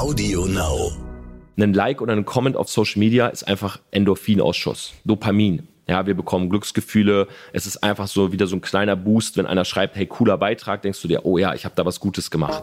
Audio Now. Ein Like oder ein Comment auf Social Media ist einfach Endorphinausschuss, Dopamin. Ja, wir bekommen Glücksgefühle. Es ist einfach so wieder so ein kleiner Boost, wenn einer schreibt, hey, cooler Beitrag, denkst du dir, oh ja, ich habe da was Gutes gemacht.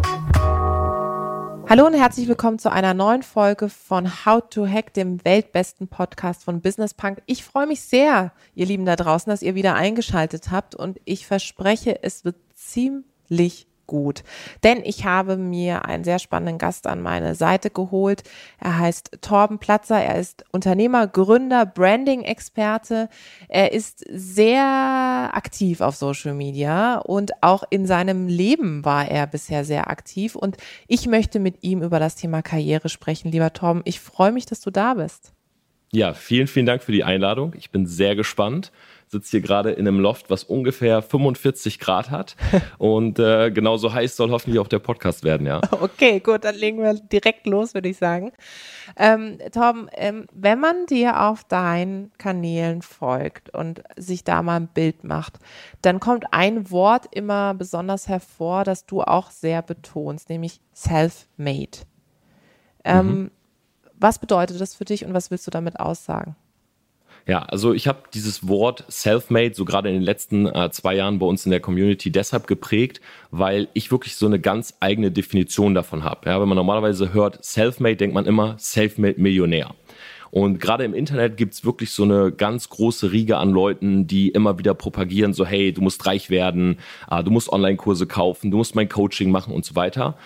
Hallo und herzlich willkommen zu einer neuen Folge von How to Hack, dem weltbesten Podcast von Business Punk. Ich freue mich sehr, ihr Lieben da draußen, dass ihr wieder eingeschaltet habt und ich verspreche, es wird ziemlich gut. Denn ich habe mir einen sehr spannenden Gast an meine Seite geholt. Er heißt Torben Platzer. Er ist Unternehmer, Gründer, Branding-Experte. Er ist sehr aktiv auf Social Media und auch in seinem Leben war er bisher sehr aktiv. Und ich möchte mit ihm über das Thema Karriere sprechen. Lieber Torben, ich freue mich, dass du da bist. Ja, vielen, vielen Dank für die Einladung. Ich bin sehr gespannt sitze hier gerade in einem Loft, was ungefähr 45 Grad hat. Und äh, genauso heiß soll hoffentlich auch der Podcast werden, ja. Okay, gut, dann legen wir direkt los, würde ich sagen. Ähm, Tom, ähm, wenn man dir auf deinen Kanälen folgt und sich da mal ein Bild macht, dann kommt ein Wort immer besonders hervor, das du auch sehr betonst, nämlich self-made. Ähm, mhm. Was bedeutet das für dich und was willst du damit aussagen? Ja, also ich habe dieses Wort Selfmade so gerade in den letzten äh, zwei Jahren bei uns in der Community deshalb geprägt, weil ich wirklich so eine ganz eigene Definition davon habe. Ja, wenn man normalerweise hört Selfmade, denkt man immer Selfmade Millionär. Und gerade im Internet gibt's wirklich so eine ganz große Riege an Leuten, die immer wieder propagieren, so hey, du musst reich werden, äh, du musst Online-Kurse kaufen, du musst mein Coaching machen und so weiter.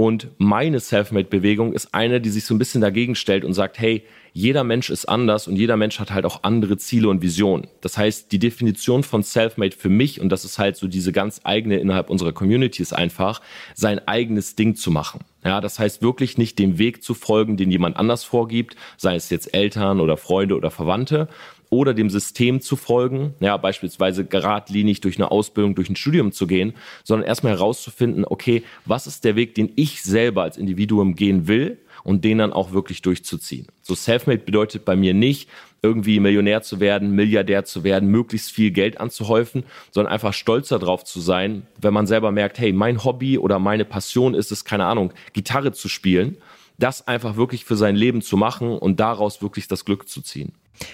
Und meine Selfmade-Bewegung ist eine, die sich so ein bisschen dagegen stellt und sagt, hey, jeder Mensch ist anders und jeder Mensch hat halt auch andere Ziele und Visionen. Das heißt, die Definition von Selfmade für mich, und das ist halt so diese ganz eigene innerhalb unserer Community, ist einfach, sein eigenes Ding zu machen. Ja, das heißt wirklich nicht dem Weg zu folgen, den jemand anders vorgibt, sei es jetzt Eltern oder Freunde oder Verwandte, oder dem System zu folgen, ja, beispielsweise geradlinig durch eine Ausbildung, durch ein Studium zu gehen, sondern erstmal herauszufinden, okay, was ist der Weg, den ich selber als Individuum gehen will und den dann auch wirklich durchzuziehen. So Selfmade bedeutet bei mir nicht, irgendwie Millionär zu werden, Milliardär zu werden, möglichst viel Geld anzuhäufen, sondern einfach stolzer drauf zu sein, wenn man selber merkt, hey, mein Hobby oder meine Passion ist es, keine Ahnung, Gitarre zu spielen, das einfach wirklich für sein Leben zu machen und daraus wirklich das Glück zu ziehen.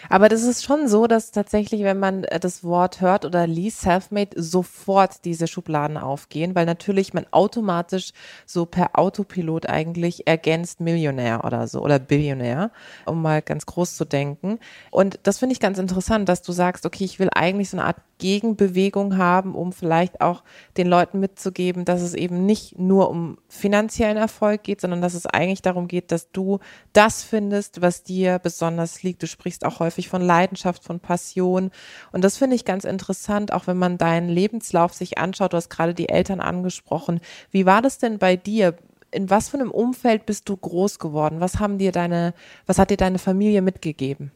Aber das ist schon so, dass tatsächlich, wenn man äh, das Wort hört oder liest, Selfmade, sofort diese Schubladen aufgehen, weil natürlich man automatisch so per Autopilot eigentlich ergänzt Millionär oder so oder Billionär, um mal ganz groß zu denken. Und das finde ich ganz interessant, dass du sagst, okay, ich will eigentlich so eine Art Gegenbewegung haben, um vielleicht auch den Leuten mitzugeben, dass es eben nicht nur um finanziellen Erfolg geht, sondern dass es eigentlich darum geht, dass du das findest, was dir besonders liegt. Du sprichst auch häufig von Leidenschaft, von Passion. Und das finde ich ganz interessant, auch wenn man deinen Lebenslauf sich anschaut. Du hast gerade die Eltern angesprochen. Wie war das denn bei dir? In was für einem Umfeld bist du groß geworden? Was haben dir deine, was hat dir deine Familie mitgegeben?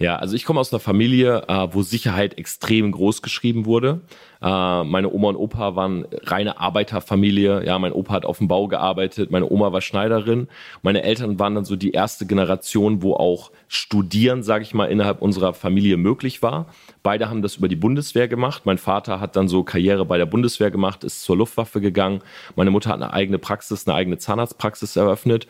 Ja, also ich komme aus einer Familie, äh, wo Sicherheit extrem groß geschrieben wurde. Äh, meine Oma und Opa waren reine Arbeiterfamilie. Ja, mein Opa hat auf dem Bau gearbeitet, meine Oma war Schneiderin. Meine Eltern waren dann so die erste Generation, wo auch Studieren, sage ich mal, innerhalb unserer Familie möglich war. Beide haben das über die Bundeswehr gemacht. Mein Vater hat dann so Karriere bei der Bundeswehr gemacht, ist zur Luftwaffe gegangen. Meine Mutter hat eine eigene Praxis, eine eigene Zahnarztpraxis eröffnet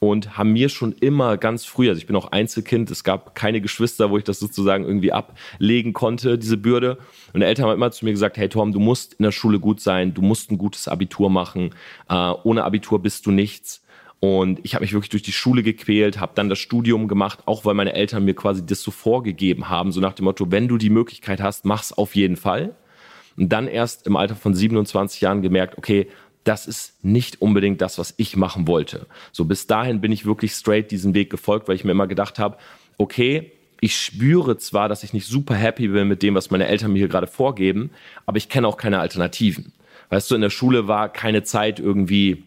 und haben mir schon immer ganz früh, also ich bin auch Einzelkind, es gab keine Geschwister, wo ich das sozusagen irgendwie ablegen konnte, diese Bürde. Und der Eltern haben immer zu mir gesagt, hey Tom, du musst in der Schule gut sein, du musst ein gutes Abitur machen, äh, ohne Abitur bist du nichts. Und ich habe mich wirklich durch die Schule gequält, habe dann das Studium gemacht, auch weil meine Eltern mir quasi das so vorgegeben haben, so nach dem Motto, wenn du die Möglichkeit hast, mach's auf jeden Fall. Und dann erst im Alter von 27 Jahren gemerkt, okay, das ist nicht unbedingt das, was ich machen wollte. So bis dahin bin ich wirklich straight diesen Weg gefolgt, weil ich mir immer gedacht habe, okay, ich spüre zwar, dass ich nicht super happy bin mit dem, was meine Eltern mir hier gerade vorgeben, aber ich kenne auch keine Alternativen. Weißt du, in der Schule war keine Zeit irgendwie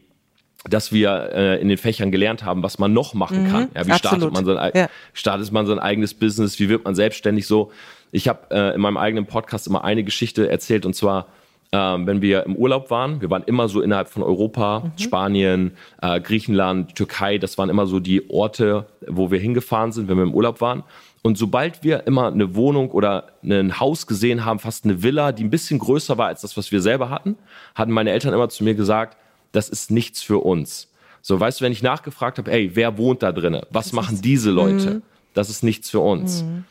dass wir äh, in den Fächern gelernt haben, was man noch machen mhm, kann. Ja, wie startet man, sein, ja. startet man sein eigenes Business, wie wird man selbstständig so. Ich habe äh, in meinem eigenen Podcast immer eine Geschichte erzählt und zwar, ähm, wenn wir im Urlaub waren, wir waren immer so innerhalb von Europa, mhm. Spanien, äh, Griechenland, Türkei, das waren immer so die Orte, wo wir hingefahren sind, wenn wir im Urlaub waren. Und sobald wir immer eine Wohnung oder ein Haus gesehen haben, fast eine Villa, die ein bisschen größer war als das, was wir selber hatten, hatten meine Eltern immer zu mir gesagt, das ist nichts für uns. So, weißt du, wenn ich nachgefragt habe, hey, wer wohnt da drinnen? Was das machen diese Leute? Mhm. Das ist nichts für uns. Mhm.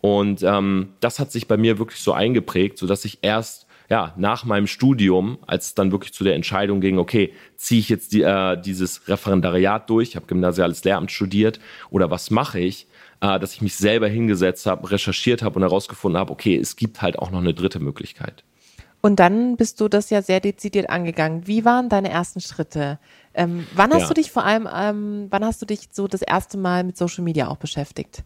Und ähm, das hat sich bei mir wirklich so eingeprägt, so dass ich erst ja nach meinem Studium, als es dann wirklich zu der Entscheidung ging, okay, ziehe ich jetzt die, äh, dieses Referendariat durch, ich habe gymnasiales Lehramt studiert oder was mache ich, äh, dass ich mich selber hingesetzt habe, recherchiert habe und herausgefunden habe, okay, es gibt halt auch noch eine dritte Möglichkeit. Und dann bist du das ja sehr dezidiert angegangen. Wie waren deine ersten Schritte? Ähm, wann hast ja. du dich vor allem, ähm, wann hast du dich so das erste Mal mit Social Media auch beschäftigt?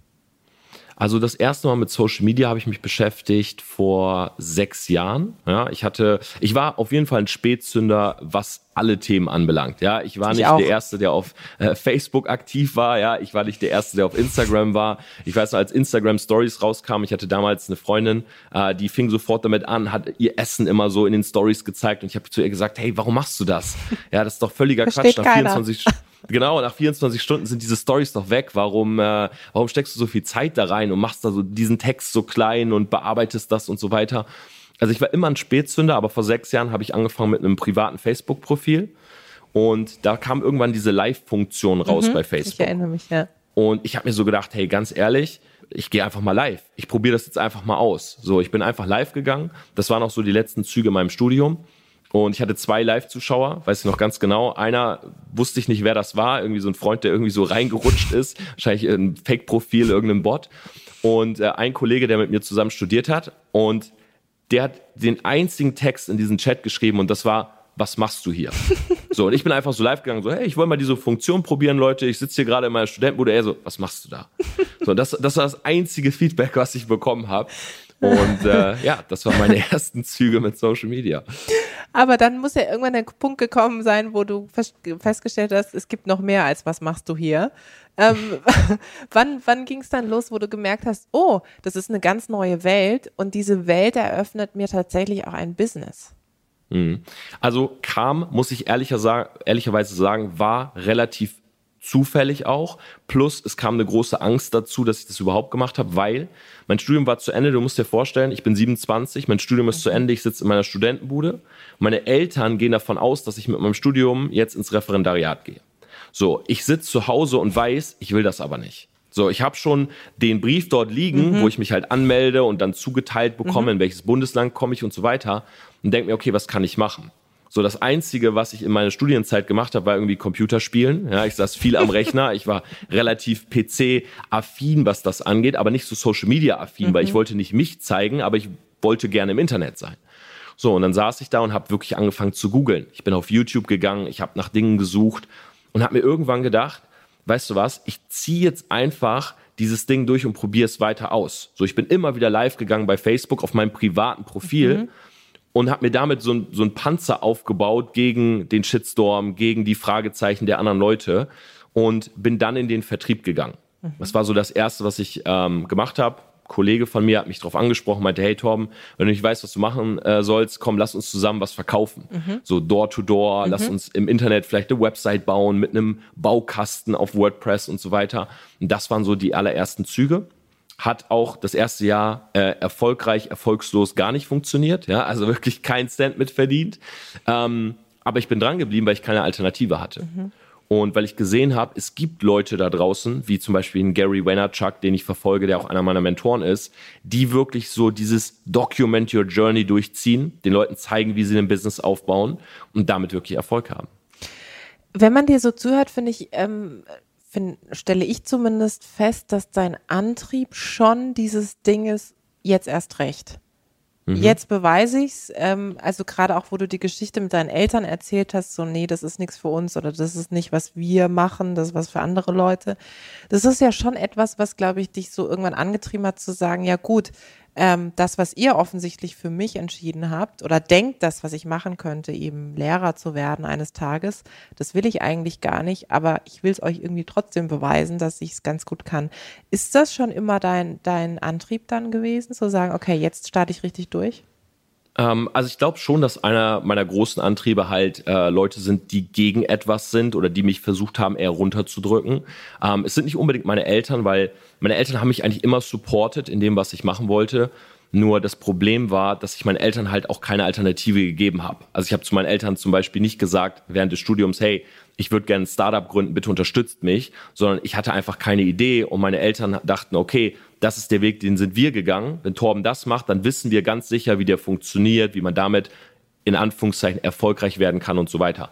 Also das erste Mal mit Social Media habe ich mich beschäftigt vor sechs Jahren. Ja, ich hatte, ich war auf jeden Fall ein Spätzünder, was alle Themen anbelangt. Ja, ich war ich nicht auch. der Erste, der auf äh, Facebook aktiv war. Ja, ich war nicht der Erste, der auf Instagram war. Ich weiß noch, als Instagram Stories rauskam, ich hatte damals eine Freundin, äh, die fing sofort damit an, hat ihr Essen immer so in den Stories gezeigt und ich habe zu ihr gesagt, hey, warum machst du das? Ja, das ist doch völliger Quatsch. Nach 24 Genau, nach 24 Stunden sind diese Stories doch weg. Warum, äh, warum steckst du so viel Zeit da rein und machst da so diesen Text so klein und bearbeitest das und so weiter? Also ich war immer ein Spätzünder, aber vor sechs Jahren habe ich angefangen mit einem privaten Facebook-Profil. Und da kam irgendwann diese Live-Funktion raus mhm, bei Facebook. Ich erinnere mich, ja. Und ich habe mir so gedacht, hey, ganz ehrlich, ich gehe einfach mal live. Ich probiere das jetzt einfach mal aus. So, ich bin einfach live gegangen. Das waren auch so die letzten Züge in meinem Studium. Und ich hatte zwei Live-Zuschauer, weiß ich noch ganz genau. Einer wusste ich nicht, wer das war. Irgendwie so ein Freund, der irgendwie so reingerutscht ist. Wahrscheinlich ein Fake-Profil, irgendein Bot. Und äh, ein Kollege, der mit mir zusammen studiert hat. Und der hat den einzigen Text in diesen Chat geschrieben und das war, was machst du hier? So, und ich bin einfach so live gegangen, so, hey, ich wollte mal diese Funktion probieren, Leute. Ich sitze hier gerade in meiner Studentenbude. Er so, was machst du da? So, das, das war das einzige Feedback, was ich bekommen habe. Und äh, ja, das waren meine ersten Züge mit Social Media. Aber dann muss ja irgendwann der Punkt gekommen sein, wo du festgestellt hast, es gibt noch mehr als was machst du hier. Ähm, wann wann ging es dann los, wo du gemerkt hast, oh, das ist eine ganz neue Welt und diese Welt eröffnet mir tatsächlich auch ein Business? Mhm. Also kam, muss ich ehrlicher sagen, ehrlicherweise sagen, war relativ zufällig auch. Plus es kam eine große Angst dazu, dass ich das überhaupt gemacht habe, weil mein Studium war zu Ende. Du musst dir vorstellen, ich bin 27, mein Studium ist zu Ende, ich sitze in meiner Studentenbude. Meine Eltern gehen davon aus, dass ich mit meinem Studium jetzt ins Referendariat gehe. So, ich sitze zu Hause und weiß, ich will das aber nicht. So, ich habe schon den Brief dort liegen, mhm. wo ich mich halt anmelde und dann zugeteilt bekomme, mhm. in welches Bundesland komme ich und so weiter. Und denke mir, okay, was kann ich machen? So, das Einzige, was ich in meiner Studienzeit gemacht habe, war irgendwie Computerspielen. Ja, ich saß viel am Rechner. Ich war relativ PC-affin, was das angeht, aber nicht so Social-Media-affin, mhm. weil ich mhm. wollte nicht mich zeigen, aber ich wollte gerne im Internet sein. So, und dann saß ich da und habe wirklich angefangen zu googeln. Ich bin auf YouTube gegangen, ich habe nach Dingen gesucht und habe mir irgendwann gedacht, weißt du was, ich ziehe jetzt einfach dieses Ding durch und probiere es weiter aus. So, ich bin immer wieder live gegangen bei Facebook auf meinem privaten Profil. Mhm und habe mir damit so ein, so ein Panzer aufgebaut gegen den Shitstorm, gegen die Fragezeichen der anderen Leute und bin dann in den Vertrieb gegangen. Mhm. Das war so das Erste, was ich ähm, gemacht habe. Kollege von mir hat mich darauf angesprochen, meinte, hey Torben, wenn du nicht weißt, was du machen äh, sollst, komm, lass uns zusammen was verkaufen. Mhm. So Door to Door, mhm. lass uns im Internet vielleicht eine Website bauen mit einem Baukasten auf WordPress und so weiter. Und das waren so die allerersten Züge hat auch das erste Jahr äh, erfolgreich, erfolgslos gar nicht funktioniert. Ja, also wirklich kein Cent mit verdient. Ähm, aber ich bin dran geblieben, weil ich keine Alternative hatte. Mhm. Und weil ich gesehen habe, es gibt Leute da draußen, wie zum Beispiel einen Gary Vaynerchuk, den ich verfolge, der auch einer meiner Mentoren ist, die wirklich so dieses Document Your Journey durchziehen, den Leuten zeigen, wie sie ein Business aufbauen und damit wirklich Erfolg haben. Wenn man dir so zuhört, finde ich, ähm, find, stelle ich zumindest fest, dass dein Antrieb schon dieses Ding ist, jetzt erst recht. Mhm. Jetzt beweise ich's. Ähm, also gerade auch, wo du die Geschichte mit deinen Eltern erzählt hast, so nee, das ist nichts für uns oder das ist nicht, was wir machen, das ist was für andere Leute. Das ist ja schon etwas, was, glaube ich, dich so irgendwann angetrieben hat zu sagen, ja gut, ähm, das, was ihr offensichtlich für mich entschieden habt oder denkt, das, was ich machen könnte, eben Lehrer zu werden eines Tages, das will ich eigentlich gar nicht, aber ich will es euch irgendwie trotzdem beweisen, dass ich es ganz gut kann. Ist das schon immer dein, dein Antrieb dann gewesen, zu sagen, okay, jetzt starte ich richtig durch? Ähm, also ich glaube schon, dass einer meiner großen Antriebe halt äh, Leute sind, die gegen etwas sind oder die mich versucht haben, eher runterzudrücken. Ähm, es sind nicht unbedingt meine Eltern, weil meine Eltern haben mich eigentlich immer supported in dem, was ich machen wollte. Nur das Problem war, dass ich meinen Eltern halt auch keine Alternative gegeben habe. Also ich habe zu meinen Eltern zum Beispiel nicht gesagt während des Studiums, hey, ich würde gerne ein Startup gründen, bitte unterstützt mich, sondern ich hatte einfach keine Idee und meine Eltern dachten, okay, das ist der Weg, den sind wir gegangen. Wenn Torben das macht, dann wissen wir ganz sicher, wie der funktioniert, wie man damit in Anführungszeichen erfolgreich werden kann und so weiter.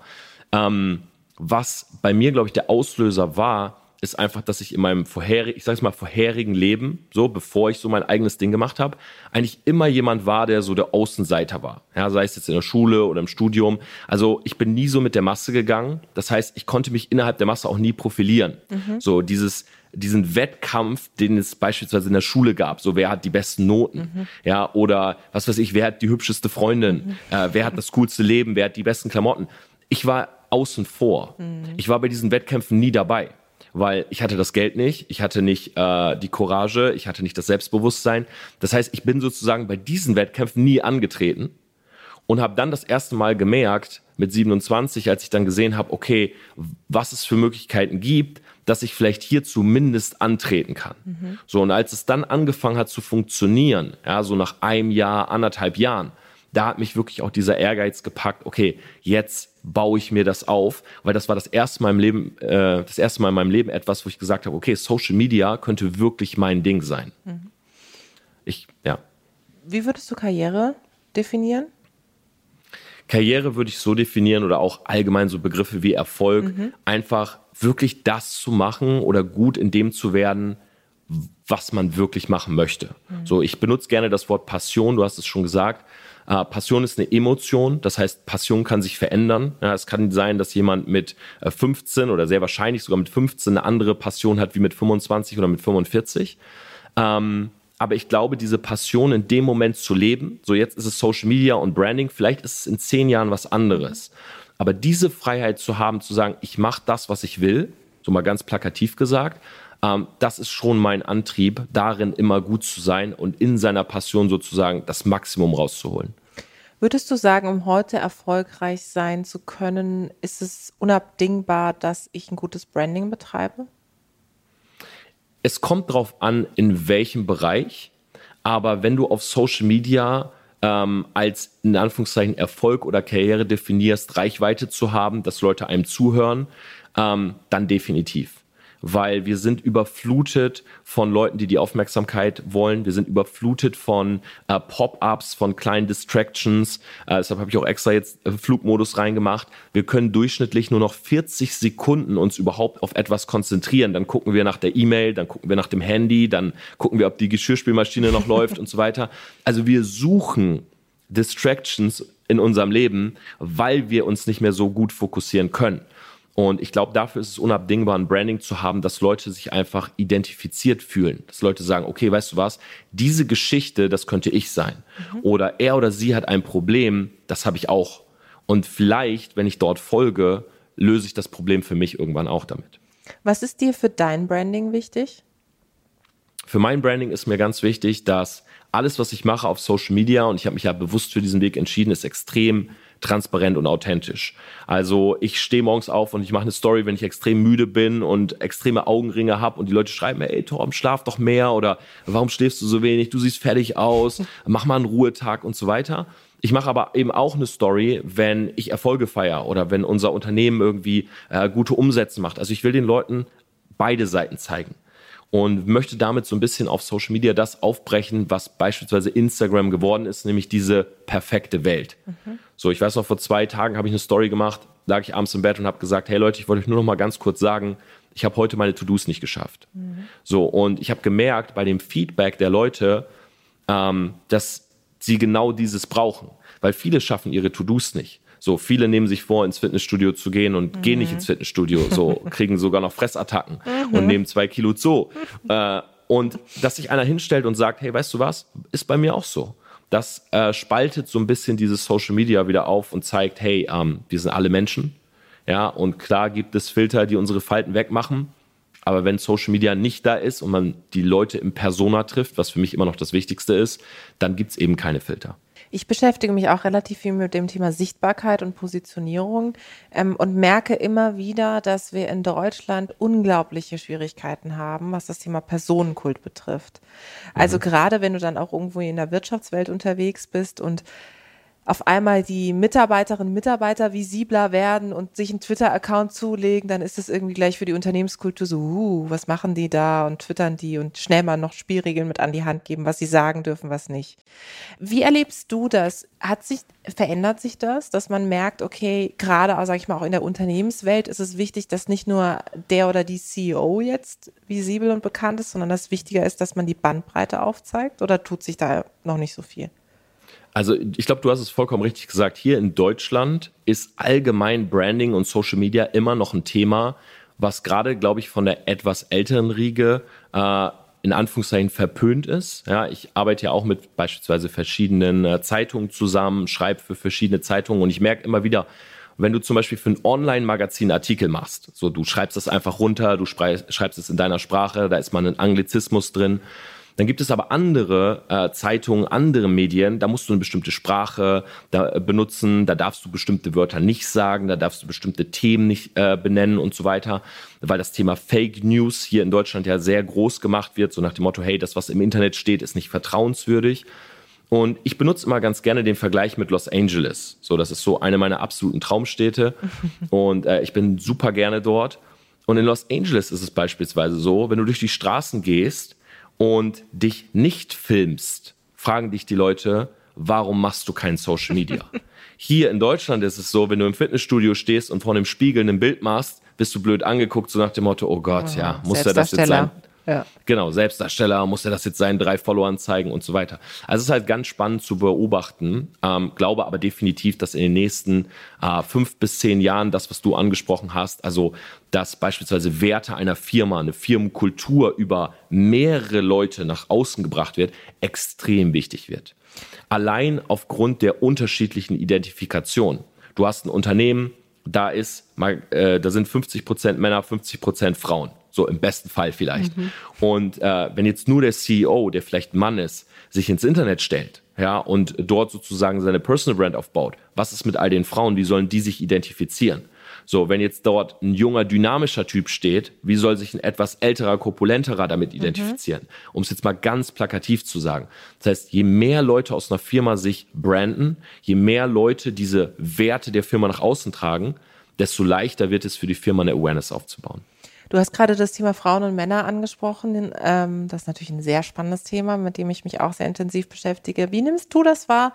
Ähm, was bei mir, glaube ich, der Auslöser war, ist einfach, dass ich in meinem vorherigen, ich sage mal vorherigen Leben, so bevor ich so mein eigenes Ding gemacht habe, eigentlich immer jemand war, der so der Außenseiter war. Ja, sei es jetzt in der Schule oder im Studium. Also ich bin nie so mit der Masse gegangen. Das heißt, ich konnte mich innerhalb der Masse auch nie profilieren. Mhm. So dieses diesen Wettkampf, den es beispielsweise in der Schule gab, so wer hat die besten Noten, mhm. ja, oder was weiß ich, wer hat die hübscheste Freundin, mhm. äh, wer hat das coolste Leben, wer hat die besten Klamotten. Ich war außen vor. Mhm. Ich war bei diesen Wettkämpfen nie dabei weil ich hatte das Geld nicht, ich hatte nicht äh, die Courage, ich hatte nicht das Selbstbewusstsein. Das heißt, ich bin sozusagen bei diesen Wettkämpfen nie angetreten und habe dann das erste Mal gemerkt mit 27, als ich dann gesehen habe, okay, was es für Möglichkeiten gibt, dass ich vielleicht hier zumindest antreten kann. Mhm. So und als es dann angefangen hat zu funktionieren, ja, so nach einem Jahr, anderthalb Jahren, da hat mich wirklich auch dieser Ehrgeiz gepackt, okay, jetzt baue ich mir das auf, weil das war das erste Mal im Leben, äh, das erste Mal in meinem Leben etwas, wo ich gesagt habe, okay, Social Media könnte wirklich mein Ding sein. Mhm. Ich, ja. Wie würdest du Karriere definieren? Karriere würde ich so definieren oder auch allgemein so Begriffe wie Erfolg, mhm. einfach wirklich das zu machen oder gut in dem zu werden, was man wirklich machen möchte. Mhm. So, ich benutze gerne das Wort Passion, du hast es schon gesagt. Äh, Passion ist eine Emotion, das heißt, Passion kann sich verändern. Ja, es kann sein, dass jemand mit 15 äh, oder sehr wahrscheinlich sogar mit 15 eine andere Passion hat wie mit 25 oder mit 45. Ähm, aber ich glaube, diese Passion in dem Moment zu leben, so jetzt ist es Social Media und Branding, vielleicht ist es in zehn Jahren was anderes. Aber diese Freiheit zu haben, zu sagen, ich mache das, was ich will, so mal ganz plakativ gesagt, ähm, das ist schon mein Antrieb, darin immer gut zu sein und in seiner Passion sozusagen das Maximum rauszuholen. Würdest du sagen, um heute erfolgreich sein zu können, ist es unabdingbar, dass ich ein gutes Branding betreibe? Es kommt darauf an, in welchem Bereich. Aber wenn du auf Social Media ähm, als in Anführungszeichen Erfolg oder Karriere definierst, Reichweite zu haben, dass Leute einem zuhören, ähm, dann definitiv weil wir sind überflutet von Leuten, die die Aufmerksamkeit wollen. Wir sind überflutet von äh, Pop-ups, von kleinen Distractions. Äh, deshalb habe ich auch extra jetzt äh, Flugmodus reingemacht. Wir können durchschnittlich nur noch 40 Sekunden uns überhaupt auf etwas konzentrieren. Dann gucken wir nach der E-Mail, dann gucken wir nach dem Handy, dann gucken wir, ob die Geschirrspülmaschine noch läuft und so weiter. Also wir suchen Distractions in unserem Leben, weil wir uns nicht mehr so gut fokussieren können. Und ich glaube, dafür ist es unabdingbar, ein Branding zu haben, dass Leute sich einfach identifiziert fühlen. Dass Leute sagen, okay, weißt du was, diese Geschichte, das könnte ich sein. Mhm. Oder er oder sie hat ein Problem, das habe ich auch. Und vielleicht, wenn ich dort folge, löse ich das Problem für mich irgendwann auch damit. Was ist dir für dein Branding wichtig? Für mein Branding ist mir ganz wichtig, dass alles, was ich mache auf Social Media, und ich habe mich ja bewusst für diesen Weg entschieden, ist extrem transparent und authentisch. Also ich stehe morgens auf und ich mache eine Story, wenn ich extrem müde bin und extreme Augenringe habe und die Leute schreiben mir, ey Torben, schlaf doch mehr oder warum schläfst du so wenig, du siehst fertig aus, mach mal einen Ruhetag und so weiter. Ich mache aber eben auch eine Story, wenn ich Erfolge feiere oder wenn unser Unternehmen irgendwie äh, gute Umsätze macht. Also ich will den Leuten beide Seiten zeigen und möchte damit so ein bisschen auf Social Media das aufbrechen, was beispielsweise Instagram geworden ist, nämlich diese perfekte Welt. Mhm. So, ich weiß noch, vor zwei Tagen habe ich eine Story gemacht, lag ich abends im Bett und habe gesagt, hey Leute, ich wollte euch nur noch mal ganz kurz sagen, ich habe heute meine To-Dos nicht geschafft. Mhm. So, und ich habe gemerkt bei dem Feedback der Leute, ähm, dass sie genau dieses brauchen, weil viele schaffen ihre To-Dos nicht. So, viele nehmen sich vor, ins Fitnessstudio zu gehen und mhm. gehen nicht ins Fitnessstudio, so, kriegen sogar noch Fressattacken mhm. und nehmen zwei Kilo zu. Äh, und dass sich einer hinstellt und sagt, hey, weißt du was, ist bei mir auch so. Das äh, spaltet so ein bisschen dieses Social Media wieder auf und zeigt, hey, ähm, wir sind alle Menschen. Ja, und klar gibt es Filter, die unsere Falten wegmachen. Aber wenn Social Media nicht da ist und man die Leute im Persona trifft, was für mich immer noch das Wichtigste ist, dann gibt es eben keine Filter. Ich beschäftige mich auch relativ viel mit dem Thema Sichtbarkeit und Positionierung ähm, und merke immer wieder, dass wir in Deutschland unglaubliche Schwierigkeiten haben, was das Thema Personenkult betrifft. Also mhm. gerade wenn du dann auch irgendwo in der Wirtschaftswelt unterwegs bist und auf einmal die Mitarbeiterinnen und Mitarbeiter visibler werden und sich einen Twitter-Account zulegen, dann ist es irgendwie gleich für die Unternehmenskultur so, uh, was machen die da und twittern die und schnell mal noch Spielregeln mit an die Hand geben, was sie sagen dürfen, was nicht. Wie erlebst du das? Hat sich, verändert sich das, dass man merkt, okay, gerade, sag ich mal, auch in der Unternehmenswelt ist es wichtig, dass nicht nur der oder die CEO jetzt visibel und bekannt ist, sondern dass wichtiger ist, dass man die Bandbreite aufzeigt oder tut sich da noch nicht so viel? Also ich glaube, du hast es vollkommen richtig gesagt. Hier in Deutschland ist allgemein Branding und Social Media immer noch ein Thema, was gerade, glaube ich, von der etwas älteren Riege äh, in Anführungszeichen verpönt ist. Ja, ich arbeite ja auch mit beispielsweise verschiedenen äh, Zeitungen zusammen, schreibe für verschiedene Zeitungen und ich merke immer wieder, wenn du zum Beispiel für ein Online-Magazin Artikel machst, so du schreibst das einfach runter, du schreibst es in deiner Sprache, da ist mal ein Anglizismus drin dann gibt es aber andere äh, Zeitungen, andere Medien, da musst du eine bestimmte Sprache da, äh, benutzen, da darfst du bestimmte Wörter nicht sagen, da darfst du bestimmte Themen nicht äh, benennen und so weiter, weil das Thema Fake News hier in Deutschland ja sehr groß gemacht wird, so nach dem Motto, hey, das, was im Internet steht, ist nicht vertrauenswürdig. Und ich benutze immer ganz gerne den Vergleich mit Los Angeles. So, das ist so eine meiner absoluten Traumstädte. Und äh, ich bin super gerne dort. Und in Los Angeles ist es beispielsweise so, wenn du durch die Straßen gehst, und dich nicht filmst, fragen dich die Leute, warum machst du kein Social Media? Hier in Deutschland ist es so, wenn du im Fitnessstudio stehst und vor einem Spiegel ein Bild machst, bist du blöd angeguckt, so nach dem Motto, oh Gott, oh, ja, muss er das jetzt sein? Ja. Genau, Selbstdarsteller, muss er das jetzt seinen drei Followern zeigen und so weiter. Also es ist halt ganz spannend zu beobachten, ähm, glaube aber definitiv, dass in den nächsten äh, fünf bis zehn Jahren das, was du angesprochen hast, also dass beispielsweise Werte einer Firma, eine Firmenkultur über mehrere Leute nach außen gebracht wird, extrem wichtig wird. Allein aufgrund der unterschiedlichen Identifikation. Du hast ein Unternehmen, da ist, äh, da sind 50 Prozent Männer, 50 Prozent Frauen. So im besten Fall vielleicht. Mhm. Und äh, wenn jetzt nur der CEO, der vielleicht ein Mann ist, sich ins Internet stellt, ja, und dort sozusagen seine Personal Brand aufbaut, was ist mit all den Frauen? Wie sollen die sich identifizieren? So, wenn jetzt dort ein junger, dynamischer Typ steht, wie soll sich ein etwas älterer, korpulenterer damit mhm. identifizieren? Mhm. Um es jetzt mal ganz plakativ zu sagen. Das heißt, je mehr Leute aus einer Firma sich branden, je mehr Leute diese Werte der Firma nach außen tragen, desto leichter wird es für die Firma eine Awareness aufzubauen. Du hast gerade das Thema Frauen und Männer angesprochen. Ähm, das ist natürlich ein sehr spannendes Thema, mit dem ich mich auch sehr intensiv beschäftige. Wie nimmst du das wahr?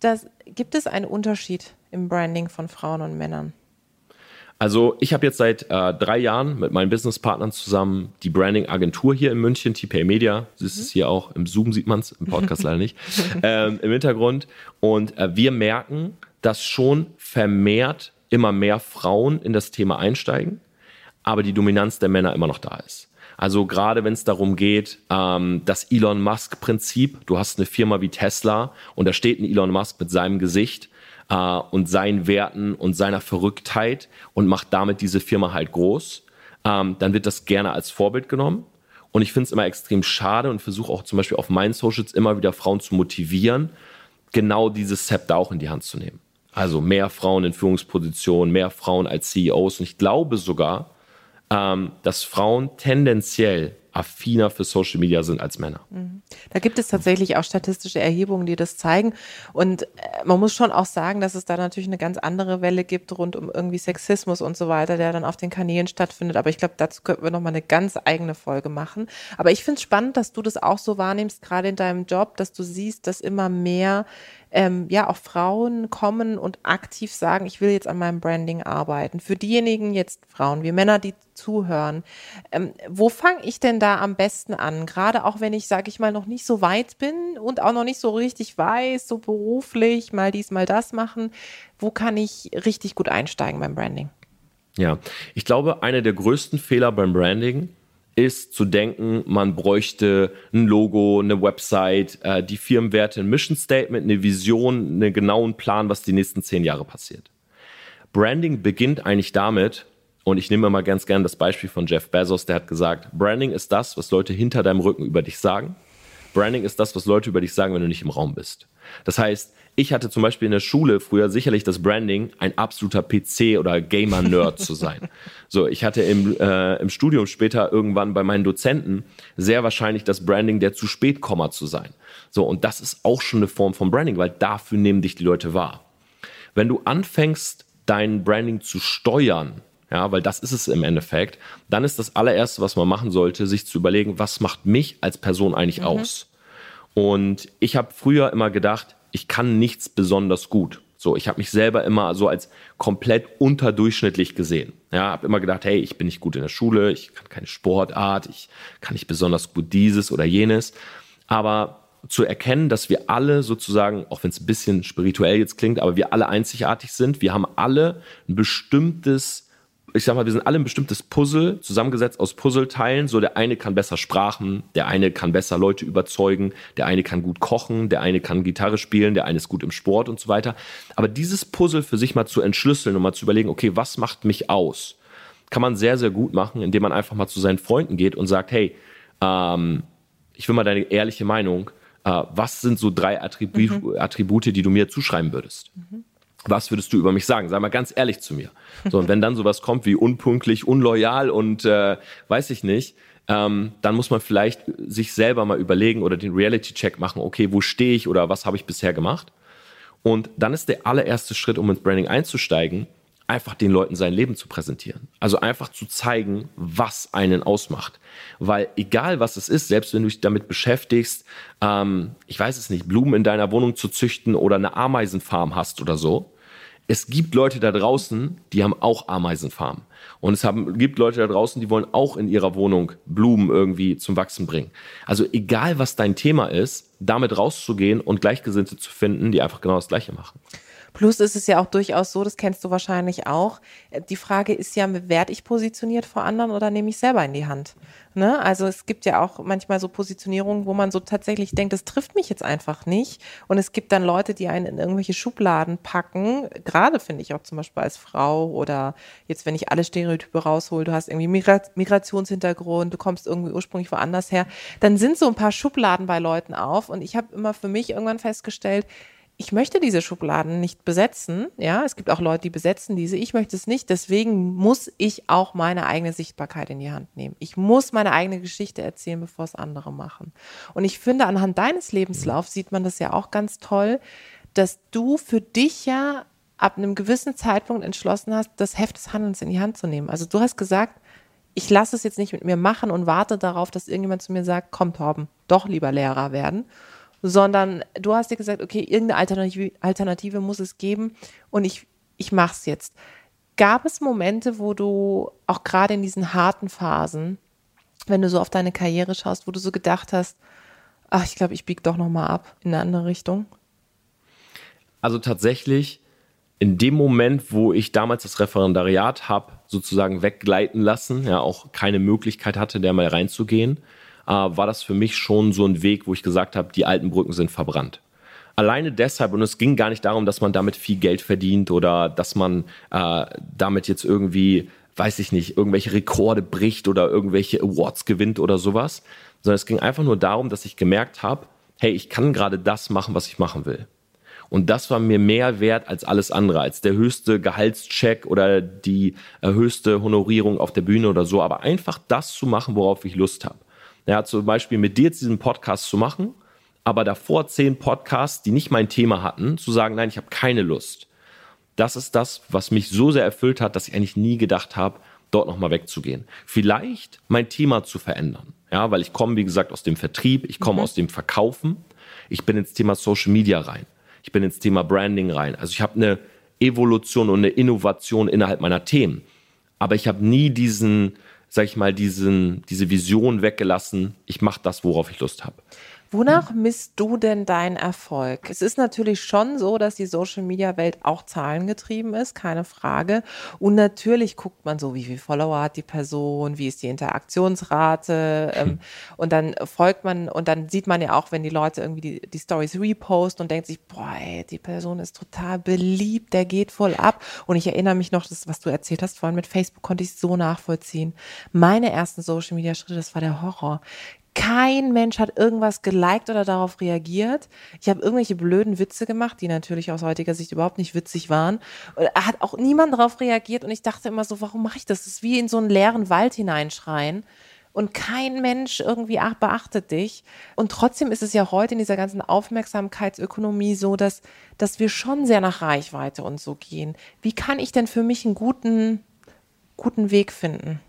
Das, gibt es einen Unterschied im Branding von Frauen und Männern? Also ich habe jetzt seit äh, drei Jahren mit meinen Businesspartnern zusammen die Branding-Agentur hier in München, TPA Media. Das ist mhm. hier auch im Zoom, sieht man es, im Podcast leider nicht, ähm, im Hintergrund. Und äh, wir merken, dass schon vermehrt immer mehr Frauen in das Thema einsteigen aber die Dominanz der Männer immer noch da ist. Also gerade wenn es darum geht, ähm, das Elon Musk-Prinzip, du hast eine Firma wie Tesla und da steht ein Elon Musk mit seinem Gesicht äh, und seinen Werten und seiner Verrücktheit und macht damit diese Firma halt groß, ähm, dann wird das gerne als Vorbild genommen. Und ich finde es immer extrem schade und versuche auch zum Beispiel auf meinen Socials immer wieder Frauen zu motivieren, genau dieses Zepter auch in die Hand zu nehmen. Also mehr Frauen in Führungspositionen, mehr Frauen als CEOs. Und ich glaube sogar, ähm, dass Frauen tendenziell affiner für Social Media sind als Männer. Mhm. Da gibt es tatsächlich auch statistische Erhebungen, die das zeigen. Und äh, man muss schon auch sagen, dass es da natürlich eine ganz andere Welle gibt rund um irgendwie Sexismus und so weiter, der dann auf den Kanälen stattfindet. Aber ich glaube, dazu könnten wir nochmal eine ganz eigene Folge machen. Aber ich finde es spannend, dass du das auch so wahrnimmst, gerade in deinem Job, dass du siehst, dass immer mehr ähm, ja auch Frauen kommen und aktiv sagen, ich will jetzt an meinem Branding arbeiten. Für diejenigen jetzt Frauen wie Männer, die zuhören, ähm, wo fange ich denn da am besten an? Gerade auch wenn ich, sage ich mal, noch nicht so weit bin und auch noch nicht so richtig weiß, so beruflich, mal dies, mal das machen. Wo kann ich richtig gut einsteigen beim Branding? Ja, ich glaube, einer der größten Fehler beim Branding ist zu denken, man bräuchte ein Logo, eine Website, äh, die Firmenwerte, ein Mission Statement, eine Vision, einen genauen Plan, was die nächsten zehn Jahre passiert. Branding beginnt eigentlich damit, und ich nehme mal ganz gern das Beispiel von Jeff Bezos, der hat gesagt, Branding ist das, was Leute hinter deinem Rücken über dich sagen. Branding ist das, was Leute über dich sagen, wenn du nicht im Raum bist. Das heißt, ich hatte zum Beispiel in der Schule früher sicherlich das Branding, ein absoluter PC- oder Gamer-Nerd zu sein. So, ich hatte im, äh, im Studium später irgendwann bei meinen Dozenten sehr wahrscheinlich das Branding, der zu spät Komma zu sein. So, und das ist auch schon eine Form von Branding, weil dafür nehmen dich die Leute wahr. Wenn du anfängst, dein Branding zu steuern, ja, weil das ist es im Endeffekt, dann ist das allererste, was man machen sollte, sich zu überlegen, was macht mich als Person eigentlich mhm. aus? Und ich habe früher immer gedacht, ich kann nichts besonders gut. So, ich habe mich selber immer so als komplett unterdurchschnittlich gesehen. Ja, habe immer gedacht, hey, ich bin nicht gut in der Schule, ich kann keine Sportart, ich kann nicht besonders gut dieses oder jenes. Aber zu erkennen, dass wir alle sozusagen, auch wenn es ein bisschen spirituell jetzt klingt, aber wir alle einzigartig sind. Wir haben alle ein bestimmtes ich sag mal, wir sind alle ein bestimmtes Puzzle, zusammengesetzt aus Puzzleteilen. So, der eine kann besser Sprachen, der eine kann besser Leute überzeugen, der eine kann gut kochen, der eine kann Gitarre spielen, der eine ist gut im Sport und so weiter. Aber dieses Puzzle für sich mal zu entschlüsseln und mal zu überlegen, okay, was macht mich aus? Kann man sehr, sehr gut machen, indem man einfach mal zu seinen Freunden geht und sagt, hey, ähm, ich will mal deine ehrliche Meinung. Äh, was sind so drei Attribu mhm. Attribute, die du mir zuschreiben würdest? Mhm was würdest du über mich sagen? Sei mal ganz ehrlich zu mir. So, und wenn dann sowas kommt wie unpünktlich, unloyal und äh, weiß ich nicht, ähm, dann muss man vielleicht sich selber mal überlegen oder den Reality-Check machen, okay, wo stehe ich oder was habe ich bisher gemacht? Und dann ist der allererste Schritt, um ins Branding einzusteigen, einfach den Leuten sein Leben zu präsentieren. Also einfach zu zeigen, was einen ausmacht. Weil egal was es ist, selbst wenn du dich damit beschäftigst, ähm, ich weiß es nicht, Blumen in deiner Wohnung zu züchten oder eine Ameisenfarm hast oder so, es gibt Leute da draußen, die haben auch Ameisenfarmen. Und es haben, gibt Leute da draußen, die wollen auch in ihrer Wohnung Blumen irgendwie zum Wachsen bringen. Also egal, was dein Thema ist, damit rauszugehen und Gleichgesinnte zu finden, die einfach genau das Gleiche machen. Plus ist es ja auch durchaus so, das kennst du wahrscheinlich auch. Die Frage ist ja, werde ich positioniert vor anderen oder nehme ich selber in die Hand? Ne? Also es gibt ja auch manchmal so Positionierungen, wo man so tatsächlich denkt, das trifft mich jetzt einfach nicht. Und es gibt dann Leute, die einen in irgendwelche Schubladen packen. Gerade finde ich auch zum Beispiel als Frau oder jetzt, wenn ich alle Stereotype raushole, du hast irgendwie Migrationshintergrund, du kommst irgendwie ursprünglich woanders her, dann sind so ein paar Schubladen bei Leuten auf. Und ich habe immer für mich irgendwann festgestellt, ich möchte diese Schubladen nicht besetzen. Ja, es gibt auch Leute, die besetzen diese. Ich möchte es nicht. Deswegen muss ich auch meine eigene Sichtbarkeit in die Hand nehmen. Ich muss meine eigene Geschichte erzählen, bevor es andere machen. Und ich finde, anhand deines Lebenslaufs sieht man das ja auch ganz toll, dass du für dich ja ab einem gewissen Zeitpunkt entschlossen hast, das Heft des Handelns in die Hand zu nehmen. Also du hast gesagt, ich lasse es jetzt nicht mit mir machen und warte darauf, dass irgendjemand zu mir sagt, komm Torben, doch lieber Lehrer werden sondern du hast dir gesagt, okay, irgendeine Alternative, Alternative muss es geben und ich, ich mache es jetzt. Gab es Momente, wo du auch gerade in diesen harten Phasen, wenn du so auf deine Karriere schaust, wo du so gedacht hast, ach, ich glaube, ich biege doch nochmal ab in eine andere Richtung? Also tatsächlich in dem Moment, wo ich damals das Referendariat habe, sozusagen weggleiten lassen, ja auch keine Möglichkeit hatte, da mal reinzugehen, äh, war das für mich schon so ein Weg, wo ich gesagt habe, die alten Brücken sind verbrannt. Alleine deshalb, und es ging gar nicht darum, dass man damit viel Geld verdient oder dass man äh, damit jetzt irgendwie, weiß ich nicht, irgendwelche Rekorde bricht oder irgendwelche Awards gewinnt oder sowas, sondern es ging einfach nur darum, dass ich gemerkt habe, hey, ich kann gerade das machen, was ich machen will. Und das war mir mehr wert als alles andere, als der höchste Gehaltscheck oder die äh, höchste Honorierung auf der Bühne oder so. Aber einfach das zu machen, worauf ich Lust habe. Ja, zum Beispiel mit dir jetzt diesen Podcast zu machen, aber davor zehn Podcasts, die nicht mein Thema hatten, zu sagen, nein, ich habe keine Lust. Das ist das, was mich so sehr erfüllt hat, dass ich eigentlich nie gedacht habe, dort nochmal wegzugehen. Vielleicht mein Thema zu verändern. Ja, weil ich komme, wie gesagt, aus dem Vertrieb, ich komme mhm. aus dem Verkaufen, ich bin ins Thema Social Media rein, ich bin ins Thema Branding rein. Also ich habe eine Evolution und eine Innovation innerhalb meiner Themen. Aber ich habe nie diesen, sag ich mal, diesen, diese Vision weggelassen, ich mache das, worauf ich Lust habe. Wonach misst du denn deinen Erfolg? Es ist natürlich schon so, dass die Social-Media-Welt auch zahlengetrieben ist, keine Frage. Und natürlich guckt man so, wie viel Follower hat die Person, wie ist die Interaktionsrate. Ähm, hm. Und dann folgt man und dann sieht man ja auch, wenn die Leute irgendwie die, die Stories reposten und denkt sich, boah, ey, die Person ist total beliebt, der geht voll ab. Und ich erinnere mich noch, das, was du erzählt hast vorhin mit Facebook, konnte ich so nachvollziehen. Meine ersten Social-Media-Schritte, das war der Horror. Kein Mensch hat irgendwas geliked oder darauf reagiert. Ich habe irgendwelche blöden Witze gemacht, die natürlich aus heutiger Sicht überhaupt nicht witzig waren. Und hat auch niemand darauf reagiert und ich dachte immer so, warum mache ich das? Das ist wie in so einen leeren Wald hineinschreien und kein Mensch irgendwie ach, beachtet dich. Und trotzdem ist es ja heute in dieser ganzen Aufmerksamkeitsökonomie so, dass, dass wir schon sehr nach Reichweite und so gehen. Wie kann ich denn für mich einen guten, guten Weg finden?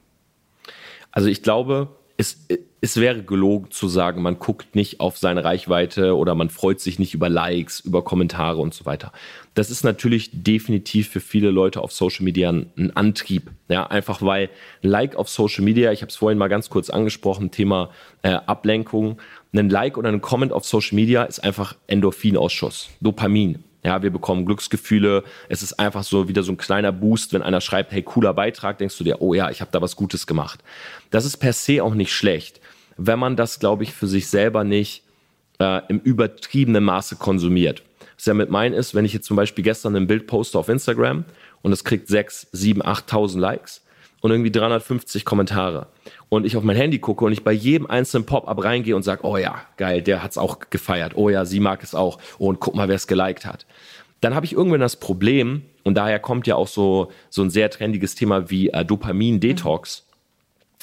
Also ich glaube, es, es wäre gelogen zu sagen, man guckt nicht auf seine Reichweite oder man freut sich nicht über Likes, über Kommentare und so weiter. Das ist natürlich definitiv für viele Leute auf Social Media ein, Antrieb. Ja, einfach weil Like auf Social Media, ich habe es vorhin mal ganz kurz angesprochen, Thema äh, Ablenkung. Ein Like oder ein Comment auf Social Media ist einfach Endorphinausschuss, Dopamin. Ja, wir bekommen Glücksgefühle. Es ist einfach so wieder so ein kleiner Boost, wenn einer schreibt, hey, cooler Beitrag, denkst du dir, oh ja, ich habe da was Gutes gemacht. Das ist per se auch nicht schlecht, wenn man das, glaube ich, für sich selber nicht äh, im übertriebenen Maße konsumiert. Was ja mit meinen ist, wenn ich jetzt zum Beispiel gestern ein Bild poste auf Instagram und es kriegt 6, 7, 8.000 Likes und irgendwie 350 Kommentare und ich auf mein Handy gucke und ich bei jedem einzelnen Pop-up reingehe und sage, oh ja, geil, der hat's auch gefeiert. Oh ja, sie mag es auch. Oh, und guck mal, wer es geliked hat. Dann habe ich irgendwann das Problem, und daher kommt ja auch so, so ein sehr trendiges Thema wie äh, Dopamin-Detox,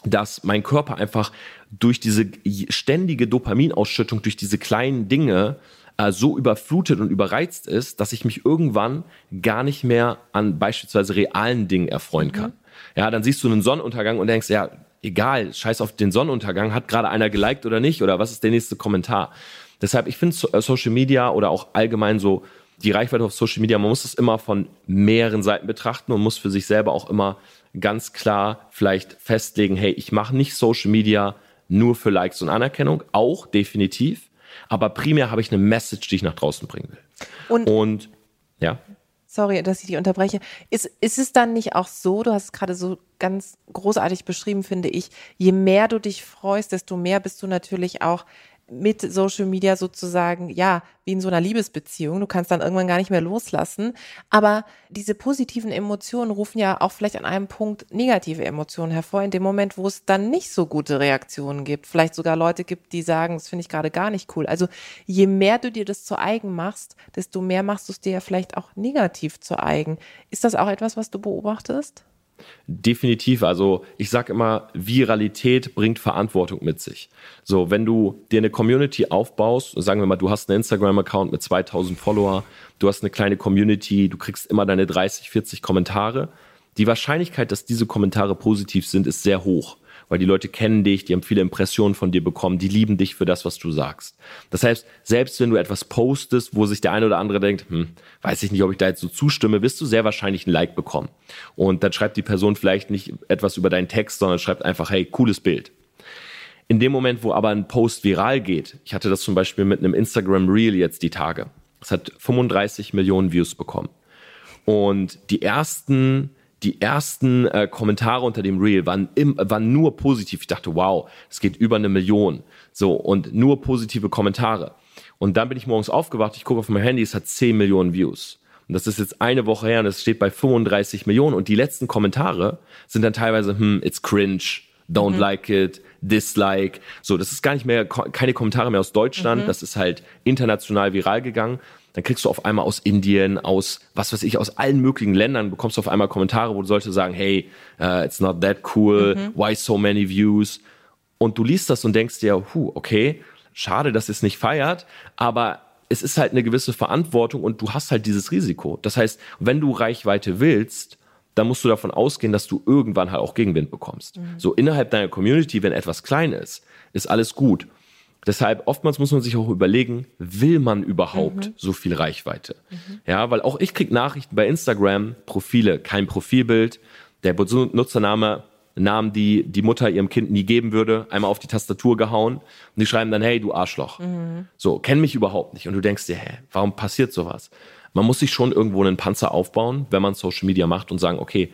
mhm. dass mein Körper einfach durch diese ständige Dopaminausschüttung, durch diese kleinen Dinge äh, so überflutet und überreizt ist, dass ich mich irgendwann gar nicht mehr an beispielsweise realen Dingen erfreuen kann. Mhm. Ja, dann siehst du einen Sonnenuntergang und denkst, ja, egal, scheiß auf den Sonnenuntergang, hat gerade einer geliked oder nicht oder was ist der nächste Kommentar. Deshalb, ich finde äh, Social Media oder auch allgemein so die Reichweite auf Social Media, man muss es immer von mehreren Seiten betrachten und muss für sich selber auch immer ganz klar vielleicht festlegen, hey, ich mache nicht Social Media nur für Likes und Anerkennung, auch definitiv, aber primär habe ich eine Message, die ich nach draußen bringen will. Und, und ja sorry, dass ich dich unterbreche. Ist, ist es dann nicht auch so, du hast es gerade so ganz großartig beschrieben, finde ich, je mehr du dich freust, desto mehr bist du natürlich auch mit Social Media sozusagen, ja, wie in so einer Liebesbeziehung. Du kannst dann irgendwann gar nicht mehr loslassen. Aber diese positiven Emotionen rufen ja auch vielleicht an einem Punkt negative Emotionen hervor, in dem Moment, wo es dann nicht so gute Reaktionen gibt. Vielleicht sogar Leute gibt, die sagen, das finde ich gerade gar nicht cool. Also je mehr du dir das zu eigen machst, desto mehr machst du es dir ja vielleicht auch negativ zu eigen. Ist das auch etwas, was du beobachtest? Definitiv. Also ich sage immer, Viralität bringt Verantwortung mit sich. So, wenn du dir eine Community aufbaust, sagen wir mal, du hast einen Instagram-Account mit 2000 Follower, du hast eine kleine Community, du kriegst immer deine 30, 40 Kommentare. Die Wahrscheinlichkeit, dass diese Kommentare positiv sind, ist sehr hoch weil die Leute kennen dich, die haben viele Impressionen von dir bekommen, die lieben dich für das, was du sagst. Das heißt, selbst wenn du etwas postest, wo sich der eine oder andere denkt, hm, weiß ich nicht, ob ich da jetzt so zustimme, wirst du sehr wahrscheinlich ein Like bekommen. Und dann schreibt die Person vielleicht nicht etwas über deinen Text, sondern schreibt einfach, hey, cooles Bild. In dem Moment, wo aber ein Post viral geht, ich hatte das zum Beispiel mit einem Instagram Reel jetzt die Tage, es hat 35 Millionen Views bekommen. Und die ersten die ersten äh, Kommentare unter dem Reel waren, im, waren nur positiv. Ich dachte, wow, es geht über eine Million. So, und nur positive Kommentare. Und dann bin ich morgens aufgewacht, ich gucke auf mein Handy, es hat 10 Millionen Views. Und das ist jetzt eine Woche her und es steht bei 35 Millionen. Und die letzten Kommentare sind dann teilweise, hm, it's cringe, don't mhm. like it, dislike. So, das ist gar nicht mehr, keine Kommentare mehr aus Deutschland. Mhm. Das ist halt international viral gegangen dann kriegst du auf einmal aus Indien, aus was weiß ich, aus allen möglichen Ländern bekommst du auf einmal Kommentare, wo du solltest sagen, hey, uh, it's not that cool, mhm. why so many views? Und du liest das und denkst dir, hu, okay, schade, dass es nicht feiert, aber es ist halt eine gewisse Verantwortung und du hast halt dieses Risiko. Das heißt, wenn du Reichweite willst, dann musst du davon ausgehen, dass du irgendwann halt auch Gegenwind bekommst. Mhm. So innerhalb deiner Community, wenn etwas klein ist, ist alles gut. Deshalb oftmals muss man sich auch überlegen, will man überhaupt mhm. so viel Reichweite? Mhm. Ja, weil auch ich krieg Nachrichten bei Instagram, Profile, kein Profilbild, der Nutzername Namen, die die Mutter ihrem Kind nie geben würde, einmal auf die Tastatur gehauen und die schreiben dann, hey, du Arschloch. Mhm. So, kenn mich überhaupt nicht. Und du denkst dir, hä, warum passiert sowas? Man muss sich schon irgendwo einen Panzer aufbauen, wenn man Social Media macht und sagen, okay,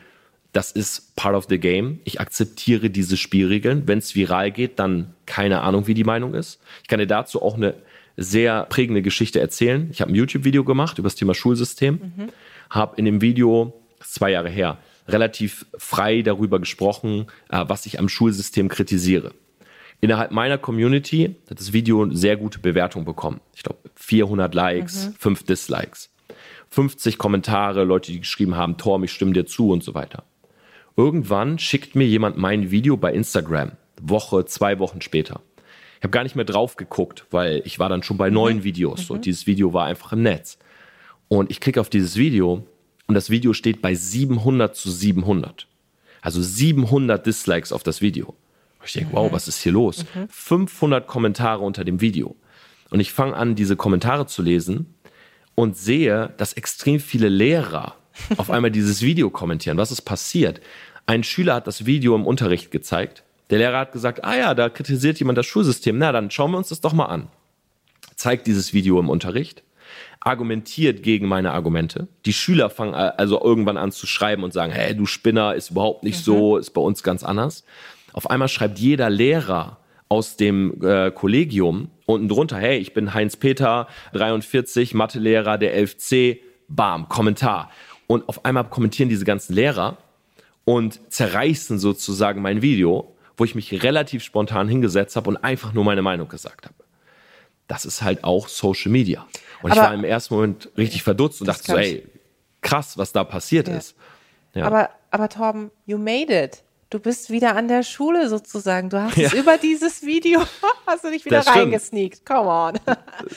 das ist part of the game. Ich akzeptiere diese Spielregeln. Wenn es viral geht, dann keine Ahnung, wie die Meinung ist. Ich kann dir dazu auch eine sehr prägende Geschichte erzählen. Ich habe ein YouTube-Video gemacht über das Thema Schulsystem, mhm. habe in dem Video, zwei Jahre her, relativ frei darüber gesprochen, äh, was ich am Schulsystem kritisiere. Innerhalb meiner Community hat das Video eine sehr gute Bewertung bekommen. Ich glaube 400 Likes, mhm. 5 Dislikes, 50 Kommentare, Leute, die geschrieben haben, Torm, ich stimme dir zu und so weiter. Irgendwann schickt mir jemand mein Video bei Instagram, Woche, zwei Wochen später. Ich habe gar nicht mehr drauf geguckt, weil ich war dann schon bei neuen mhm. Videos mhm. und dieses Video war einfach im Netz. Und ich klicke auf dieses Video und das Video steht bei 700 zu 700. Also 700 Dislikes auf das Video. Und ich denke, mhm. wow, was ist hier los? Mhm. 500 Kommentare unter dem Video. Und ich fange an, diese Kommentare zu lesen und sehe, dass extrem viele Lehrer auf einmal dieses Video kommentieren. Was ist passiert? Ein Schüler hat das Video im Unterricht gezeigt. Der Lehrer hat gesagt, ah ja, da kritisiert jemand das Schulsystem. Na, dann schauen wir uns das doch mal an. Zeigt dieses Video im Unterricht argumentiert gegen meine Argumente. Die Schüler fangen also irgendwann an zu schreiben und sagen, hey, du Spinner, ist überhaupt nicht mhm. so, ist bei uns ganz anders. Auf einmal schreibt jeder Lehrer aus dem äh, Kollegium unten drunter, hey, ich bin Heinz Peter, 43, Mathelehrer der 11c, bam, Kommentar. Und auf einmal kommentieren diese ganzen Lehrer und zerreißen sozusagen mein Video, wo ich mich relativ spontan hingesetzt habe und einfach nur meine Meinung gesagt habe. Das ist halt auch Social Media. Und aber, ich war im ersten Moment richtig verdutzt und dachte so, ey, krass, was da passiert ja. ist. Ja. Aber, aber Torben, you made it. Du bist wieder an der Schule sozusagen. Du hast ja. es über dieses Video, hast du dich wieder reingesneakt. Come on.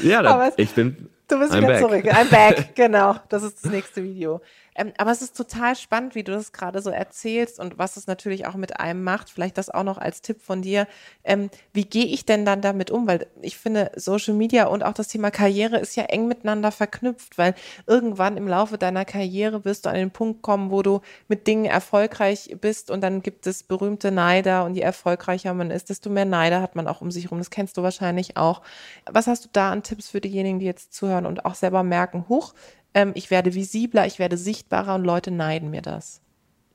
Ja, da, ich bin. Du bist I'm wieder back. zurück. I'm back, genau. Das ist das nächste Video. Ähm, aber es ist total spannend, wie du das gerade so erzählst und was es natürlich auch mit einem macht. Vielleicht das auch noch als Tipp von dir. Ähm, wie gehe ich denn dann damit um? Weil ich finde, Social Media und auch das Thema Karriere ist ja eng miteinander verknüpft, weil irgendwann im Laufe deiner Karriere wirst du an den Punkt kommen, wo du mit Dingen erfolgreich bist und dann gibt es berühmte Neider und je erfolgreicher man ist, desto mehr Neider hat man auch um sich herum. Das kennst du wahrscheinlich auch. Was hast du da an Tipps für diejenigen, die jetzt zuhören und auch selber merken, huch, ähm, ich werde visibler, ich werde sichtbarer und Leute neiden mir das.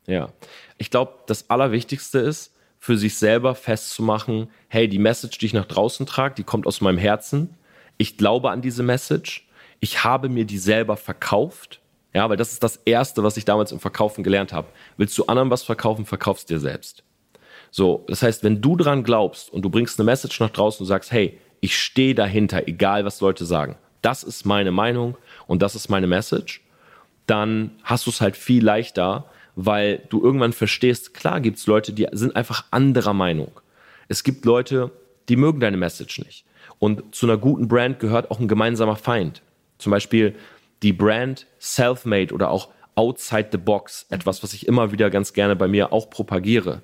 Ja, ich glaube, das Allerwichtigste ist, für sich selber festzumachen, hey, die Message, die ich nach draußen trage, die kommt aus meinem Herzen. Ich glaube an diese Message. Ich habe mir die selber verkauft. Ja, weil das ist das Erste, was ich damals im Verkaufen gelernt habe. Willst du anderen was verkaufen, verkaufst dir selbst. So, das heißt, wenn du dran glaubst und du bringst eine Message nach draußen und sagst, hey, ich stehe dahinter, egal was Leute sagen. Das ist meine Meinung und das ist meine Message, dann hast du es halt viel leichter, weil du irgendwann verstehst, klar gibt es Leute, die sind einfach anderer Meinung. Es gibt Leute, die mögen deine Message nicht. Und zu einer guten Brand gehört auch ein gemeinsamer Feind. Zum Beispiel die Brand Selfmade oder auch Outside the Box, etwas, was ich immer wieder ganz gerne bei mir auch propagiere,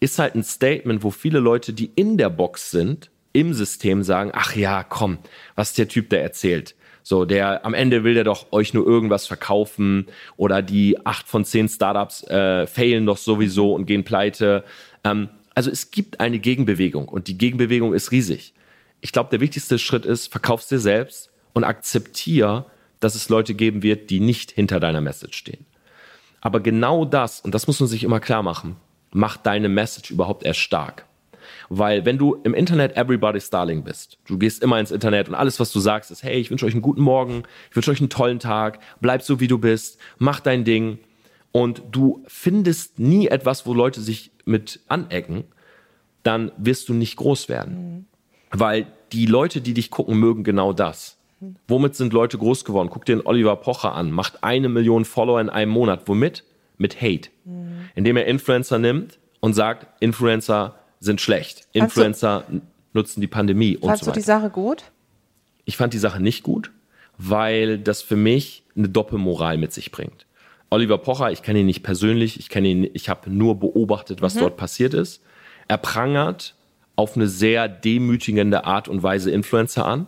ist halt ein Statement, wo viele Leute, die in der Box sind, im System sagen, ach ja, komm, was der Typ da erzählt. So, der am Ende will der doch euch nur irgendwas verkaufen oder die acht von zehn Startups äh, failen doch sowieso und gehen pleite. Ähm, also es gibt eine Gegenbewegung und die Gegenbewegung ist riesig. Ich glaube, der wichtigste Schritt ist, verkaufst dir selbst und akzeptier, dass es Leute geben wird, die nicht hinter deiner Message stehen. Aber genau das, und das muss man sich immer klar machen, macht deine Message überhaupt erst stark. Weil wenn du im Internet everybody's darling bist, du gehst immer ins Internet und alles, was du sagst, ist, hey, ich wünsche euch einen guten Morgen, ich wünsche euch einen tollen Tag, bleib so, wie du bist, mach dein Ding und du findest nie etwas, wo Leute sich mit anecken, dann wirst du nicht groß werden. Mhm. Weil die Leute, die dich gucken, mögen genau das. Womit sind Leute groß geworden? Guck dir den Oliver Pocher an, macht eine Million Follower in einem Monat. Womit? Mit Hate. Mhm. Indem er Influencer nimmt und sagt, Influencer sind schlecht. Influencer du, nutzen die Pandemie und so weiter. Fandst du die Sache gut? Ich fand die Sache nicht gut, weil das für mich eine Doppelmoral mit sich bringt. Oliver Pocher, ich kenne ihn nicht persönlich, ich kenne ihn, ich habe nur beobachtet, was mhm. dort passiert ist. Er prangert auf eine sehr demütigende Art und Weise Influencer an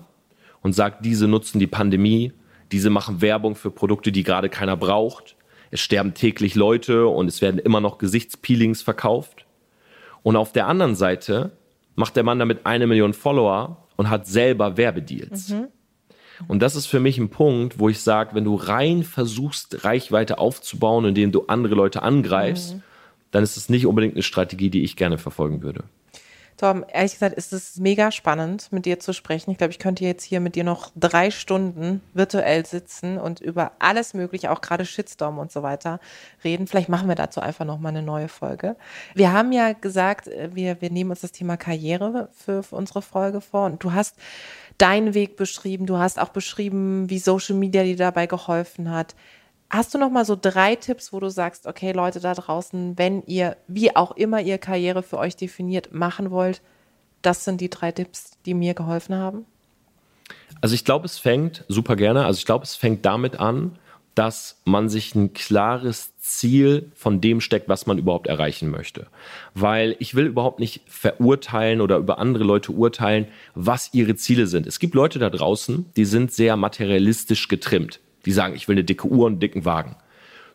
und sagt, diese nutzen die Pandemie, diese machen Werbung für Produkte, die gerade keiner braucht. Es sterben täglich Leute und es werden immer noch Gesichtspeelings verkauft. Und auf der anderen Seite macht der Mann damit eine Million Follower und hat selber Werbedeals. Mhm. Und das ist für mich ein Punkt, wo ich sage, wenn du rein versuchst, Reichweite aufzubauen, indem du andere Leute angreifst, mhm. dann ist es nicht unbedingt eine Strategie, die ich gerne verfolgen würde. Tom, ehrlich gesagt ist es mega spannend, mit dir zu sprechen. Ich glaube, ich könnte jetzt hier mit dir noch drei Stunden virtuell sitzen und über alles Mögliche, auch gerade Shitstorm und so weiter, reden. Vielleicht machen wir dazu einfach noch mal eine neue Folge. Wir haben ja gesagt, äh, wir, wir nehmen uns das Thema Karriere für, für unsere Folge vor. Und du hast deinen Weg beschrieben. Du hast auch beschrieben, wie Social Media dir dabei geholfen hat. Hast du noch mal so drei Tipps, wo du sagst, okay, Leute da draußen, wenn ihr, wie auch immer ihr Karriere für euch definiert, machen wollt, das sind die drei Tipps, die mir geholfen haben? Also ich glaube, es fängt super gerne, also ich glaube, es fängt damit an, dass man sich ein klares Ziel von dem steckt, was man überhaupt erreichen möchte. Weil ich will überhaupt nicht verurteilen oder über andere Leute urteilen, was ihre Ziele sind. Es gibt Leute da draußen, die sind sehr materialistisch getrimmt. Die sagen, ich will eine dicke Uhr und einen dicken Wagen.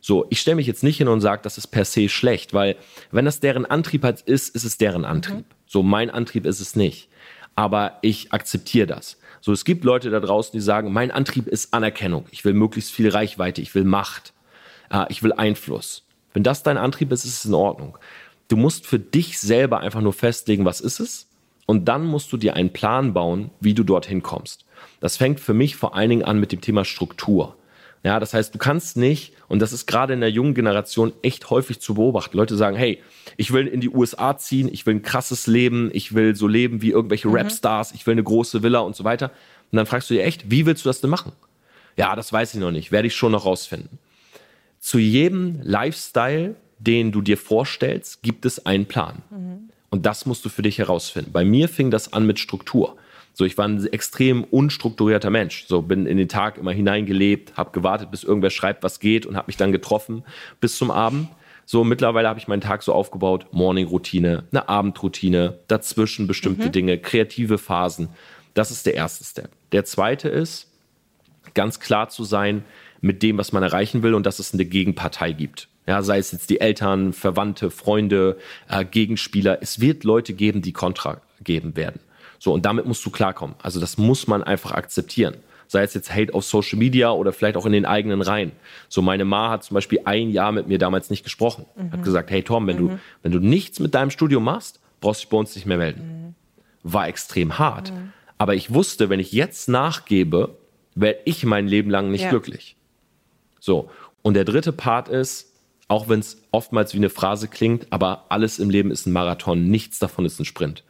So, ich stelle mich jetzt nicht hin und sage, das ist per se schlecht, weil wenn das deren Antrieb halt ist, ist es deren Antrieb. Mhm. So, mein Antrieb ist es nicht. Aber ich akzeptiere das. So, es gibt Leute da draußen, die sagen, mein Antrieb ist Anerkennung. Ich will möglichst viel Reichweite, ich will Macht, äh, ich will Einfluss. Wenn das dein Antrieb ist, ist es in Ordnung. Du musst für dich selber einfach nur festlegen, was ist es? Und dann musst du dir einen Plan bauen, wie du dorthin kommst. Das fängt für mich vor allen Dingen an mit dem Thema Struktur. Ja, das heißt, du kannst nicht, und das ist gerade in der jungen Generation echt häufig zu beobachten. Leute sagen, hey, ich will in die USA ziehen, ich will ein krasses Leben, ich will so leben wie irgendwelche mhm. Rapstars, ich will eine große Villa und so weiter. Und dann fragst du dir echt, wie willst du das denn machen? Ja, das weiß ich noch nicht, werde ich schon noch rausfinden. Zu jedem Lifestyle, den du dir vorstellst, gibt es einen Plan. Mhm. Und das musst du für dich herausfinden. Bei mir fing das an mit Struktur. So, ich war ein extrem unstrukturierter Mensch. So, bin in den Tag immer hineingelebt, habe gewartet, bis irgendwer schreibt, was geht und habe mich dann getroffen bis zum Abend. So, mittlerweile habe ich meinen Tag so aufgebaut, Morning-Routine, eine Abendroutine, dazwischen bestimmte mhm. Dinge, kreative Phasen. Das ist der erste Step. Der zweite ist, ganz klar zu sein mit dem, was man erreichen will und dass es eine Gegenpartei gibt. Ja, sei es jetzt die Eltern, Verwandte, Freunde, äh, Gegenspieler. Es wird Leute geben, die Kontra geben werden. So, und damit musst du klarkommen. Also das muss man einfach akzeptieren. Sei es jetzt Hate auf Social Media oder vielleicht auch in den eigenen Reihen. So, meine Ma hat zum Beispiel ein Jahr mit mir damals nicht gesprochen. Mhm. Hat gesagt, hey Tom, wenn mhm. du, wenn du nichts mit deinem Studium machst, brauchst du dich bei uns nicht mehr melden. Mhm. War extrem hart. Mhm. Aber ich wusste, wenn ich jetzt nachgebe, werde ich mein Leben lang nicht ja. glücklich. So. Und der dritte Part ist, auch wenn es oftmals wie eine Phrase klingt, aber alles im Leben ist ein Marathon, nichts davon ist ein Sprint.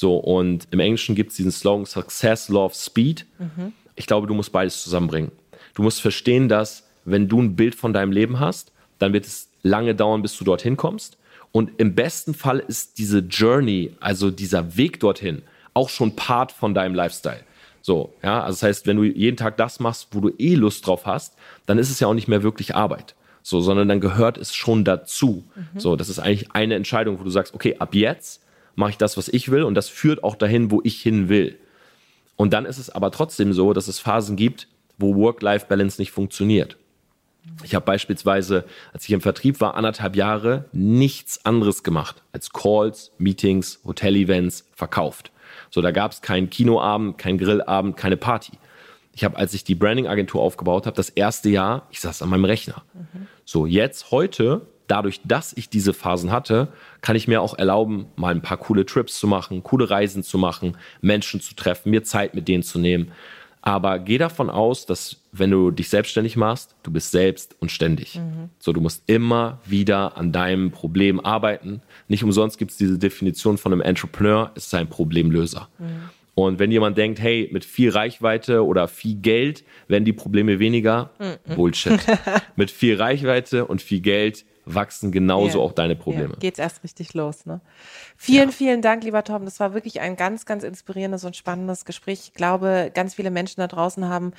So, und im Englischen gibt es diesen Slogan Success, Love, Speed. Mhm. Ich glaube, du musst beides zusammenbringen. Du musst verstehen, dass wenn du ein Bild von deinem Leben hast, dann wird es lange dauern, bis du dorthin kommst. Und im besten Fall ist diese Journey, also dieser Weg dorthin, auch schon Part von deinem Lifestyle. So, ja, also das heißt, wenn du jeden Tag das machst, wo du eh Lust drauf hast, dann ist es ja auch nicht mehr wirklich Arbeit. So, sondern dann gehört es schon dazu. Mhm. So, das ist eigentlich eine Entscheidung, wo du sagst, okay, ab jetzt mache ich das, was ich will und das führt auch dahin, wo ich hin will. Und dann ist es aber trotzdem so, dass es Phasen gibt, wo Work-Life-Balance nicht funktioniert. Ich habe beispielsweise, als ich im Vertrieb war, anderthalb Jahre nichts anderes gemacht als Calls, Meetings, Hotel-Events, verkauft. So, da gab es keinen Kinoabend, keinen Grillabend, keine Party. Ich habe, als ich die Branding-Agentur aufgebaut habe, das erste Jahr, ich saß an meinem Rechner. Mhm. So, jetzt, heute dadurch, dass ich diese Phasen hatte, kann ich mir auch erlauben, mal ein paar coole Trips zu machen, coole Reisen zu machen, Menschen zu treffen, mir Zeit mit denen zu nehmen. Aber geh davon aus, dass wenn du dich selbstständig machst, du bist selbst und ständig. Mhm. So, du musst immer wieder an deinem Problem arbeiten. Nicht umsonst gibt es diese Definition von einem Entrepreneur, es ist ein Problemlöser. Mhm. Und wenn jemand denkt, hey, mit viel Reichweite oder viel Geld werden die Probleme weniger, mhm. Bullshit. mit viel Reichweite und viel Geld wachsen genauso ja. auch deine Probleme. Ja, geht's erst richtig los, ne? Vielen, ja. vielen Dank, lieber Tom. Das war wirklich ein ganz, ganz inspirierendes und spannendes Gespräch. Ich glaube, ganz viele Menschen da draußen haben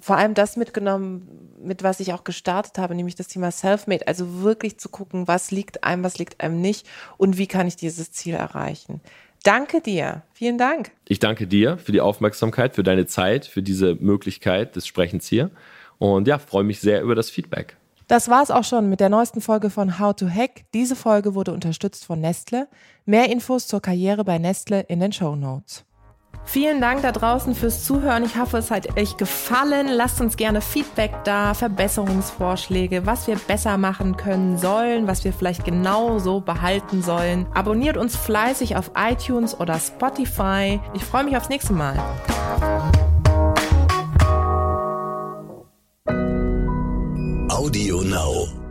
vor allem das mitgenommen, mit was ich auch gestartet habe, nämlich das Thema Selfmade. Also wirklich zu gucken, was liegt einem, was liegt einem nicht und wie kann ich dieses Ziel erreichen. Danke dir. Vielen Dank. Ich danke dir für die Aufmerksamkeit, für deine Zeit, für diese Möglichkeit des Sprechens hier. Und ja, freue mich sehr über das Feedback. Das war's auch schon mit der neuesten Folge von How to Hack. Diese Folge wurde unterstützt von Nestle. Mehr Infos zur Karriere bei Nestle in den Show Notes. Vielen Dank da draußen fürs Zuhören. Ich hoffe, es hat euch gefallen. Lasst uns gerne Feedback da, Verbesserungsvorschläge, was wir besser machen können sollen, was wir vielleicht genau so behalten sollen. Abonniert uns fleißig auf iTunes oder Spotify. Ich freue mich aufs nächste Mal. Audio Now.